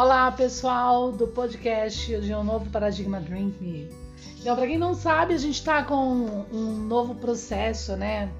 Olá, pessoal do podcast de um novo paradigma Drink Me. Então, para quem não sabe, a gente está com um novo processo, né?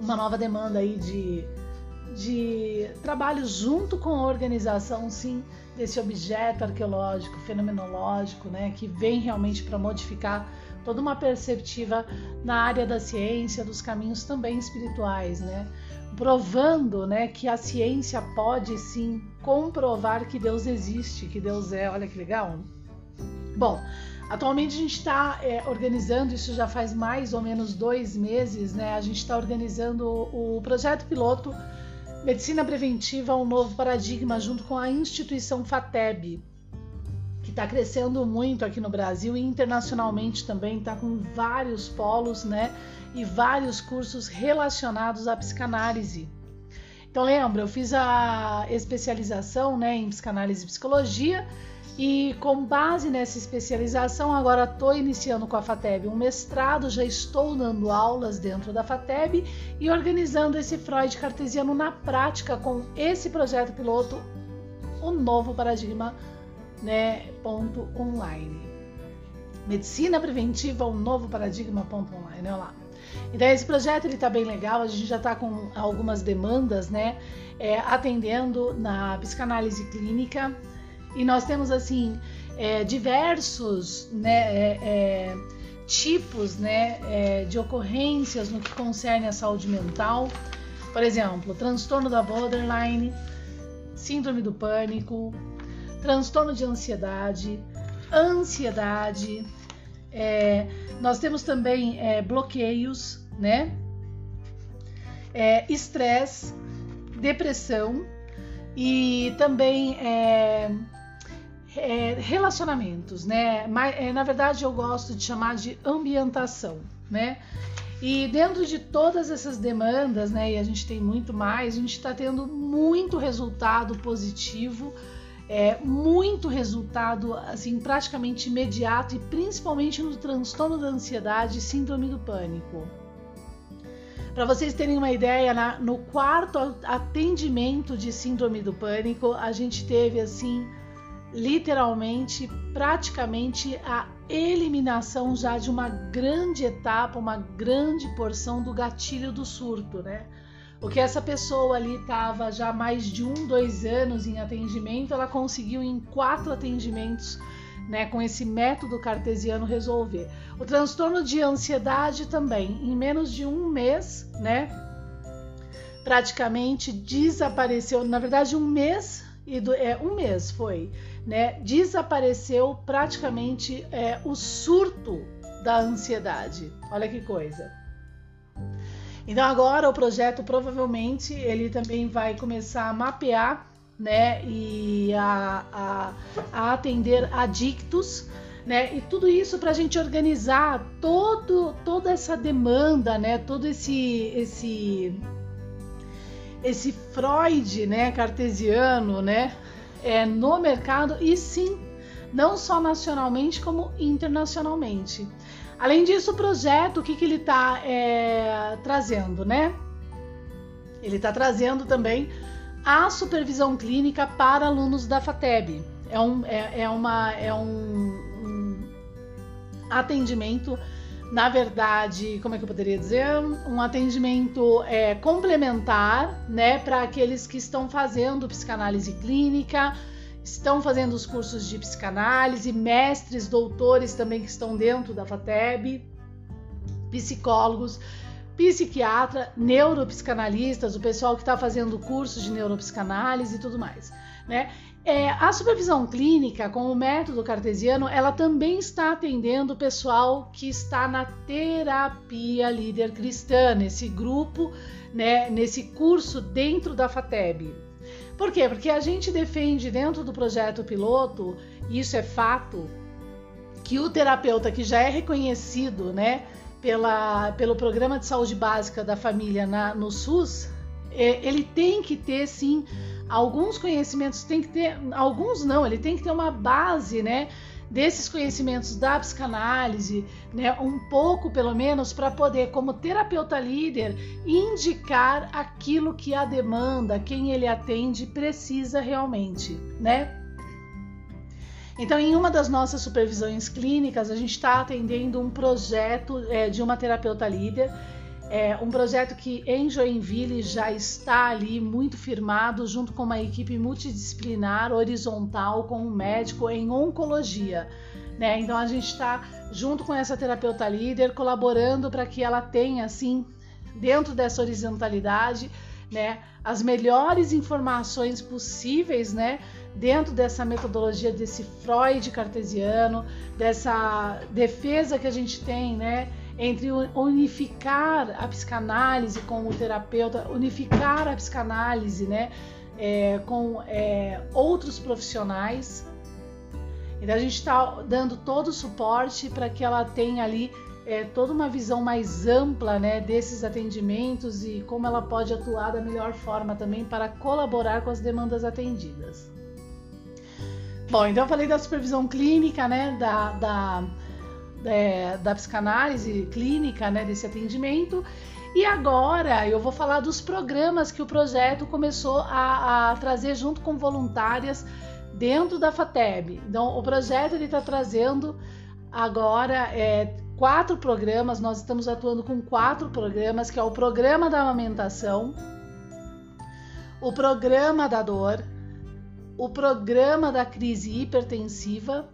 Uma nova demanda aí de, de trabalho junto com a organização, sim, desse objeto arqueológico, fenomenológico, né? Que vem realmente para modificar toda uma perspectiva na área da ciência, dos caminhos também espirituais, né? Provando, né, que a ciência pode sim comprovar que Deus existe, que Deus é. Olha que legal. Bom, atualmente a gente está é, organizando, isso já faz mais ou menos dois meses, né? A gente está organizando o projeto piloto Medicina Preventiva, um novo paradigma, junto com a instituição FATEB, que está crescendo muito aqui no Brasil e internacionalmente também, está com vários polos, né? E vários cursos relacionados à psicanálise. Então lembra, eu fiz a especialização né, em psicanálise e psicologia e com base nessa especialização agora estou iniciando com a FATEB um mestrado, já estou dando aulas dentro da FATEB e organizando esse Freud cartesiano na prática com esse projeto piloto, o novo paradigma né, ponto online. Medicina preventiva, um novo paradigma ponto online, olha lá. Então esse projeto ele está bem legal, a gente já está com algumas demandas, né, é, atendendo na psicanálise clínica e nós temos assim é, diversos, né, é, é tipos, né, é, de ocorrências no que concerne a saúde mental. Por exemplo, transtorno da borderline, síndrome do pânico, transtorno de ansiedade, ansiedade, é, nós temos também é, bloqueios, né? É, estresse, depressão e também é, é, relacionamentos, né? Mas, na verdade, eu gosto de chamar de ambientação, né? E dentro de todas essas demandas, né, e a gente tem muito mais, a gente está tendo muito resultado positivo é, muito resultado assim praticamente imediato e principalmente no transtorno da ansiedade e síndrome do pânico. Para vocês terem uma ideia, na, no quarto atendimento de síndrome do pânico, a gente teve assim literalmente, praticamente a eliminação já de uma grande etapa, uma grande porção do gatilho do surto, né? O que essa pessoa ali estava já mais de um, dois anos em atendimento, ela conseguiu em quatro atendimentos, né, com esse método cartesiano resolver. O transtorno de ansiedade também, em menos de um mês, né, praticamente desapareceu. Na verdade, um mês e do, é um mês foi, né, desapareceu praticamente é, o surto da ansiedade. Olha que coisa. Então agora o projeto provavelmente ele também vai começar a mapear, né, e a, a, a atender adictos, né, e tudo isso para a gente organizar todo, toda essa demanda, né, todo esse esse esse Freud, né, cartesiano, né, é, no mercado e sim, não só nacionalmente como internacionalmente. Além disso, o projeto, o que, que ele está é, trazendo, né? Ele está trazendo também a supervisão clínica para alunos da FATEB. É um, é, é uma, é um, um atendimento, na verdade, como é que eu poderia dizer? Um atendimento é, complementar, né, para aqueles que estão fazendo psicanálise clínica, estão fazendo os cursos de psicanálise, mestres, doutores também que estão dentro da FATEB, psicólogos, psiquiatra, neuropsicanalistas, o pessoal que está fazendo cursos de neuropsicanálise e tudo mais, né? É, a supervisão clínica com o método cartesiano, ela também está atendendo o pessoal que está na terapia líder cristã, nesse grupo, né, nesse curso dentro da FATEB. Por quê? Porque a gente defende dentro do projeto piloto, e isso é fato, que o terapeuta que já é reconhecido, né, pela, pelo programa de saúde básica da família na, no SUS, é, ele tem que ter sim alguns conhecimentos, tem que ter alguns não, ele tem que ter uma base, né, desses conhecimentos da psicanálise, né, um pouco pelo menos, para poder, como terapeuta líder, indicar aquilo que a demanda, quem ele atende, precisa realmente, né? Então, em uma das nossas supervisões clínicas, a gente está atendendo um projeto é, de uma terapeuta líder é um projeto que em Joinville já está ali muito firmado, junto com uma equipe multidisciplinar, horizontal, com um médico em oncologia. Né? Então a gente está junto com essa terapeuta líder, colaborando para que ela tenha, assim, dentro dessa horizontalidade, né, as melhores informações possíveis, né, dentro dessa metodologia desse Freud cartesiano, dessa defesa que a gente tem, né, entre unificar a psicanálise com o terapeuta, unificar a psicanálise né, é, com é, outros profissionais. Então a gente está dando todo o suporte para que ela tenha ali é, toda uma visão mais ampla né, desses atendimentos e como ela pode atuar da melhor forma também para colaborar com as demandas atendidas. Bom, então eu falei da supervisão clínica, né, da, da é, da psicanálise clínica, né, desse atendimento. E agora eu vou falar dos programas que o projeto começou a, a trazer junto com voluntárias dentro da FATEB. Então, o projeto ele está trazendo agora é, quatro programas. Nós estamos atuando com quatro programas, que é o programa da amamentação, o programa da dor, o programa da crise hipertensiva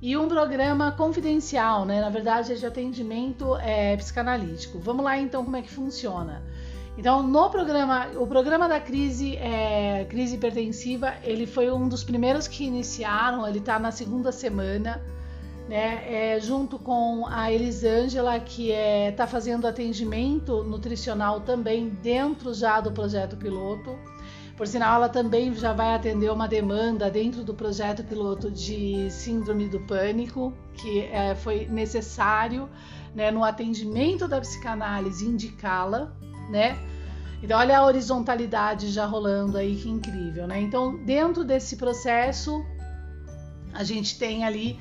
e um programa confidencial, né? Na verdade, é de atendimento é, psicanalítico. Vamos lá então como é que funciona. Então, no programa, o programa da crise, é, crise hipertensiva, ele foi um dos primeiros que iniciaram. Ele está na segunda semana, né? É, junto com a Elisângela, que está é, fazendo atendimento nutricional também dentro já do projeto piloto. Por sinal, ela também já vai atender uma demanda dentro do projeto piloto de síndrome do pânico, que é, foi necessário né, no atendimento da psicanálise indicá-la, né? Então, olha a horizontalidade já rolando aí, que incrível, né? Então, dentro desse processo, a gente tem ali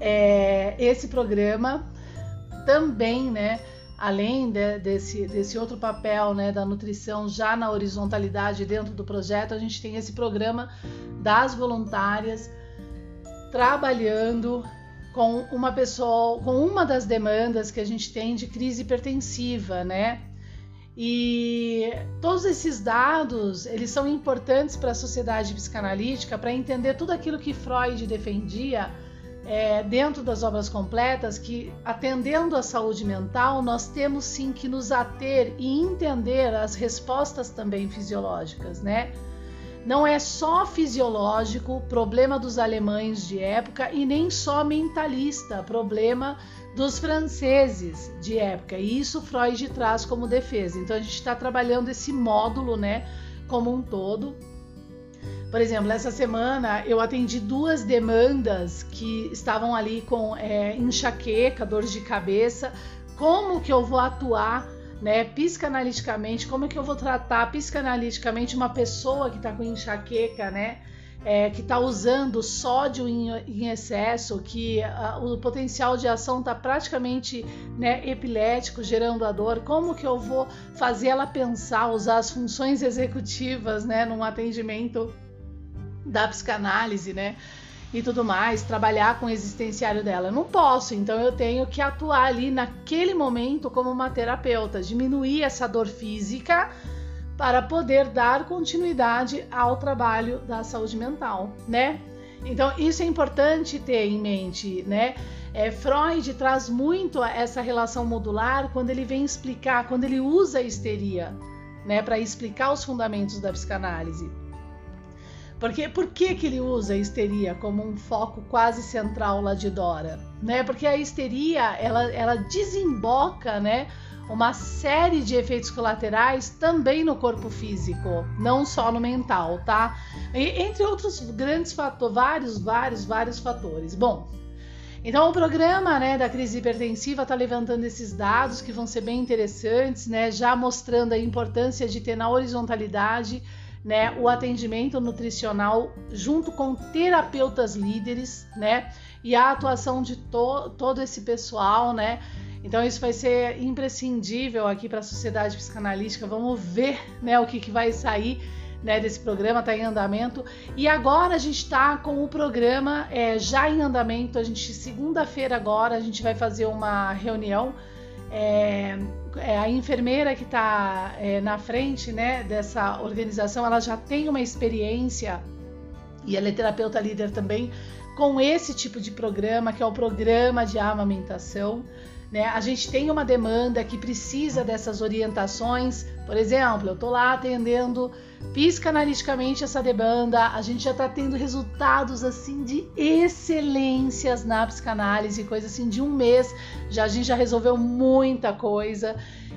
é, esse programa também, né? Além de, desse, desse outro papel né, da nutrição já na horizontalidade dentro do projeto, a gente tem esse programa das voluntárias trabalhando com uma pessoa, com uma das demandas que a gente tem de crise hipertensiva, né? E todos esses dados, eles são importantes para a sociedade psicanalítica para entender tudo aquilo que Freud defendia é, dentro das obras completas que, atendendo à saúde mental, nós temos sim que nos ater e entender as respostas também fisiológicas, né? Não é só fisiológico, problema dos alemães de época, e nem só mentalista, problema dos franceses de época. E isso Freud traz como defesa. Então a gente está trabalhando esse módulo, né, como um todo por exemplo, essa semana eu atendi duas demandas que estavam ali com é, enxaqueca, dor de cabeça. Como que eu vou atuar, né, psicanaliticamente? Como que eu vou tratar psicanaliticamente uma pessoa que está com enxaqueca, né? É, que está usando sódio em, em excesso, que a, o potencial de ação está praticamente né, epilético, gerando a dor, como que eu vou fazer ela pensar, usar as funções executivas né, num atendimento da psicanálise, né? E tudo mais, trabalhar com o existenciário dela. não posso, então eu tenho que atuar ali naquele momento como uma terapeuta, diminuir essa dor física para poder dar continuidade ao trabalho da saúde mental, né? Então isso é importante ter em mente, né? É, Freud traz muito essa relação modular quando ele vem explicar, quando ele usa a histeria, né, para explicar os fundamentos da psicanálise. Porque por que, que ele usa a histeria como um foco quase central lá de Dora? Né? Porque a histeria ela, ela desemboca né, uma série de efeitos colaterais também no corpo físico, não só no mental, tá? E, entre outros grandes fatores, vários, vários, vários fatores. Bom, então o programa né, da crise hipertensiva está levantando esses dados que vão ser bem interessantes, né, já mostrando a importância de ter na horizontalidade né, o atendimento nutricional junto com terapeutas líderes, né, e a atuação de to todo esse pessoal, né. Então isso vai ser imprescindível aqui para a sociedade psicanalítica. Vamos ver, né, o que, que vai sair né, desse programa, está em andamento. E agora a gente está com o programa é, já em andamento. A gente, segunda-feira agora, a gente vai fazer uma reunião. É, é, a enfermeira que está é, na frente né, dessa organização, ela já tem uma experiência e ela é terapeuta líder também com esse tipo de programa, que é o programa de amamentação. Né? A gente tem uma demanda que precisa dessas orientações. Por exemplo, eu estou lá atendendo psicanaliticamente essa demanda, a gente já está tendo resultados assim de excelências na psicanálise, coisa assim de um mês, já a gente já resolveu muita coisa.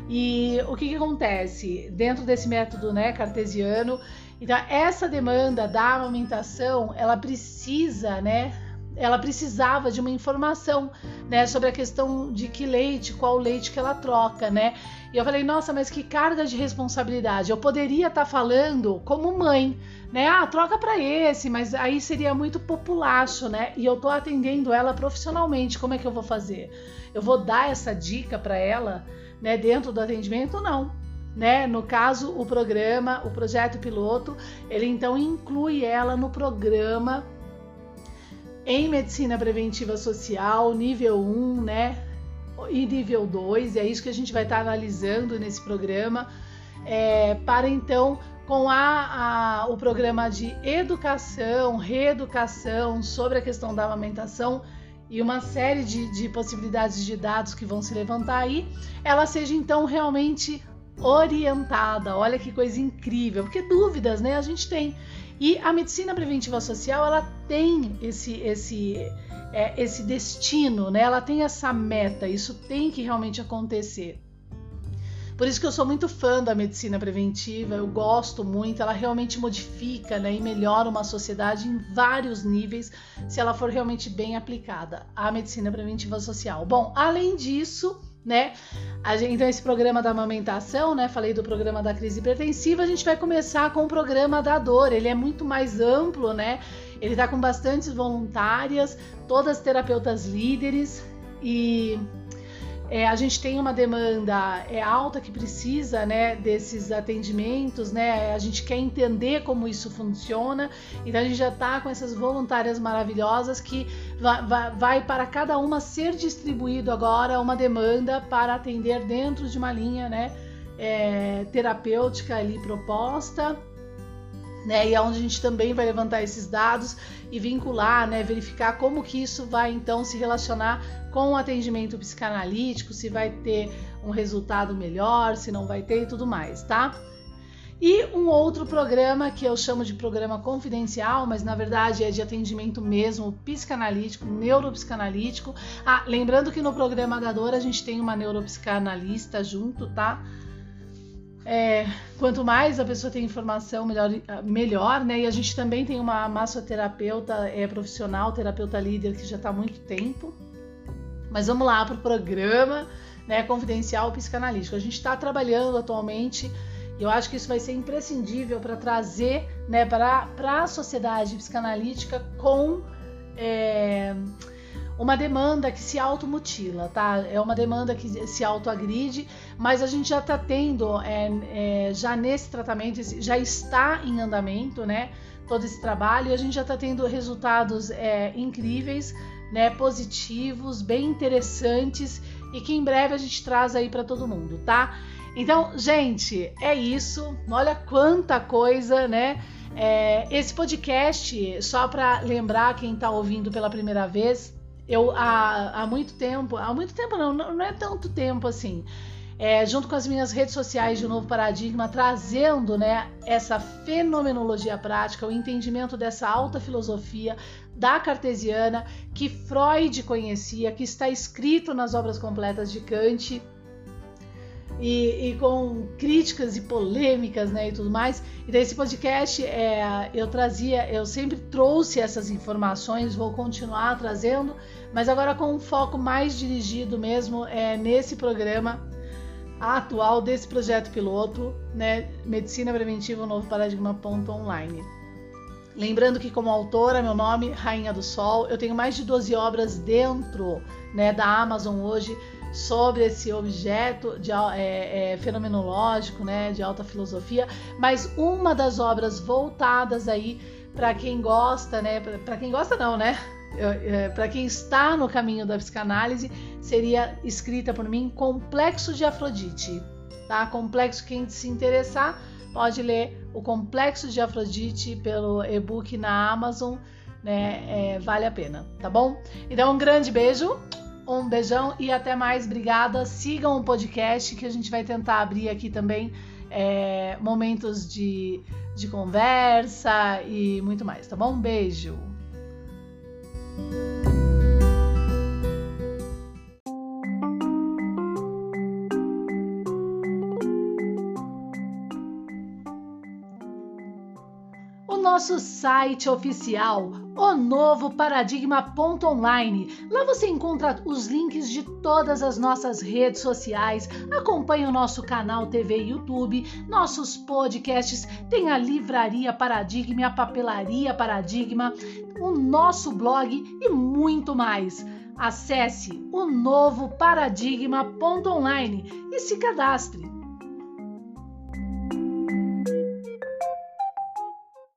E o que, que acontece dentro desse método, né, cartesiano? Então essa demanda da amamentação, ela precisa, né, ela precisava de uma informação, né, sobre a questão de que leite, qual leite que ela troca, né? E eu falei, nossa, mas que carga de responsabilidade. Eu poderia estar tá falando como mãe, né? Ah, troca para esse, mas aí seria muito populacho, né? E eu tô atendendo ela profissionalmente. Como é que eu vou fazer? Eu vou dar essa dica para ela, né, dentro do atendimento? Não. Né? No caso, o programa, o projeto piloto, ele então inclui ela no programa em medicina preventiva social, nível 1, né? E nível 2, é isso que a gente vai estar analisando nesse programa, é, para então, com a, a, o programa de educação, reeducação sobre a questão da amamentação e uma série de, de possibilidades de dados que vão se levantar aí, ela seja então realmente orientada. Olha que coisa incrível, porque dúvidas, né? A gente tem. E a medicina preventiva social, ela tem esse esse é, esse destino, né? Ela tem essa meta. Isso tem que realmente acontecer. Por isso que eu sou muito fã da medicina preventiva, eu gosto muito, ela realmente modifica né, e melhora uma sociedade em vários níveis se ela for realmente bem aplicada, a medicina preventiva social. Bom, além disso, né? Gente, então, esse programa da amamentação, né? Falei do programa da crise hipertensiva, a gente vai começar com o programa da dor. Ele é muito mais amplo, né? Ele tá com bastantes voluntárias, todas terapeutas líderes e é, a gente tem uma demanda é, alta que precisa né, desses atendimentos, né? A gente quer entender como isso funciona, então a gente já está com essas voluntárias maravilhosas que vai, vai, para cada uma ser distribuído agora uma demanda para atender dentro de uma linha né, é, terapêutica ali proposta né? E é onde a gente também vai levantar esses dados e vincular, né? Verificar como que isso vai então se relacionar com o atendimento psicanalítico, se vai ter um resultado melhor, se não vai ter e tudo mais, tá? E um outro programa que eu chamo de programa confidencial, mas na verdade é de atendimento mesmo, psicanalítico, neuropsicanalítico. Ah, lembrando que no programa da a gente tem uma neuropsicanalista junto, tá? É, quanto mais a pessoa tem informação, melhor, melhor, né? E a gente também tem uma massoterapeuta é, profissional, terapeuta líder, que já está há muito tempo. Mas vamos lá para o programa né, confidencial psicanalítico. A gente está trabalhando atualmente eu acho que isso vai ser imprescindível para trazer né, para a sociedade psicanalítica com. É, uma demanda que se automutila, tá? É uma demanda que se autoagride, mas a gente já está tendo, é, é, já nesse tratamento, já está em andamento, né? Todo esse trabalho e a gente já está tendo resultados é, incríveis, né? Positivos, bem interessantes e que em breve a gente traz aí para todo mundo, tá? Então, gente, é isso. Olha quanta coisa, né? É, esse podcast, só para lembrar quem está ouvindo pela primeira vez, eu há, há muito tempo, há muito tempo não, não é tanto tempo assim, é, junto com as minhas redes sociais de Novo Paradigma, trazendo né, essa fenomenologia prática, o entendimento dessa alta filosofia da cartesiana que Freud conhecia, que está escrito nas obras completas de Kant e, e, com críticas e polêmicas, né, e tudo mais. Então esse podcast é, eu trazia, eu sempre trouxe essas informações, vou continuar trazendo, mas agora com um foco mais dirigido mesmo é nesse programa atual desse projeto piloto, né, Medicina Preventiva Novo Paradigma ponto online. Lembrando que como autora, meu nome Rainha do Sol, eu tenho mais de 12 obras dentro, né, da Amazon hoje sobre esse objeto de, é, é, fenomenológico, né, de alta filosofia, mas uma das obras voltadas aí para quem gosta, né, para quem gosta não, né, é, para quem está no caminho da psicanálise, seria escrita por mim Complexo de Afrodite, tá? Complexo quem se interessar pode ler o Complexo de Afrodite pelo e-book na Amazon, né? É, vale a pena, tá bom? Então um grande beijo um beijão e até mais. Obrigada. Sigam o podcast que a gente vai tentar abrir aqui também é, momentos de, de conversa e muito mais, tá bom? Um beijo. Nosso site oficial, o novo paradigma.online. Lá você encontra os links de todas as nossas redes sociais, acompanha o nosso canal TV e YouTube, nossos podcasts, tem a livraria Paradigma, a papelaria Paradigma, o nosso blog e muito mais. Acesse o novo paradigma.online e se cadastre.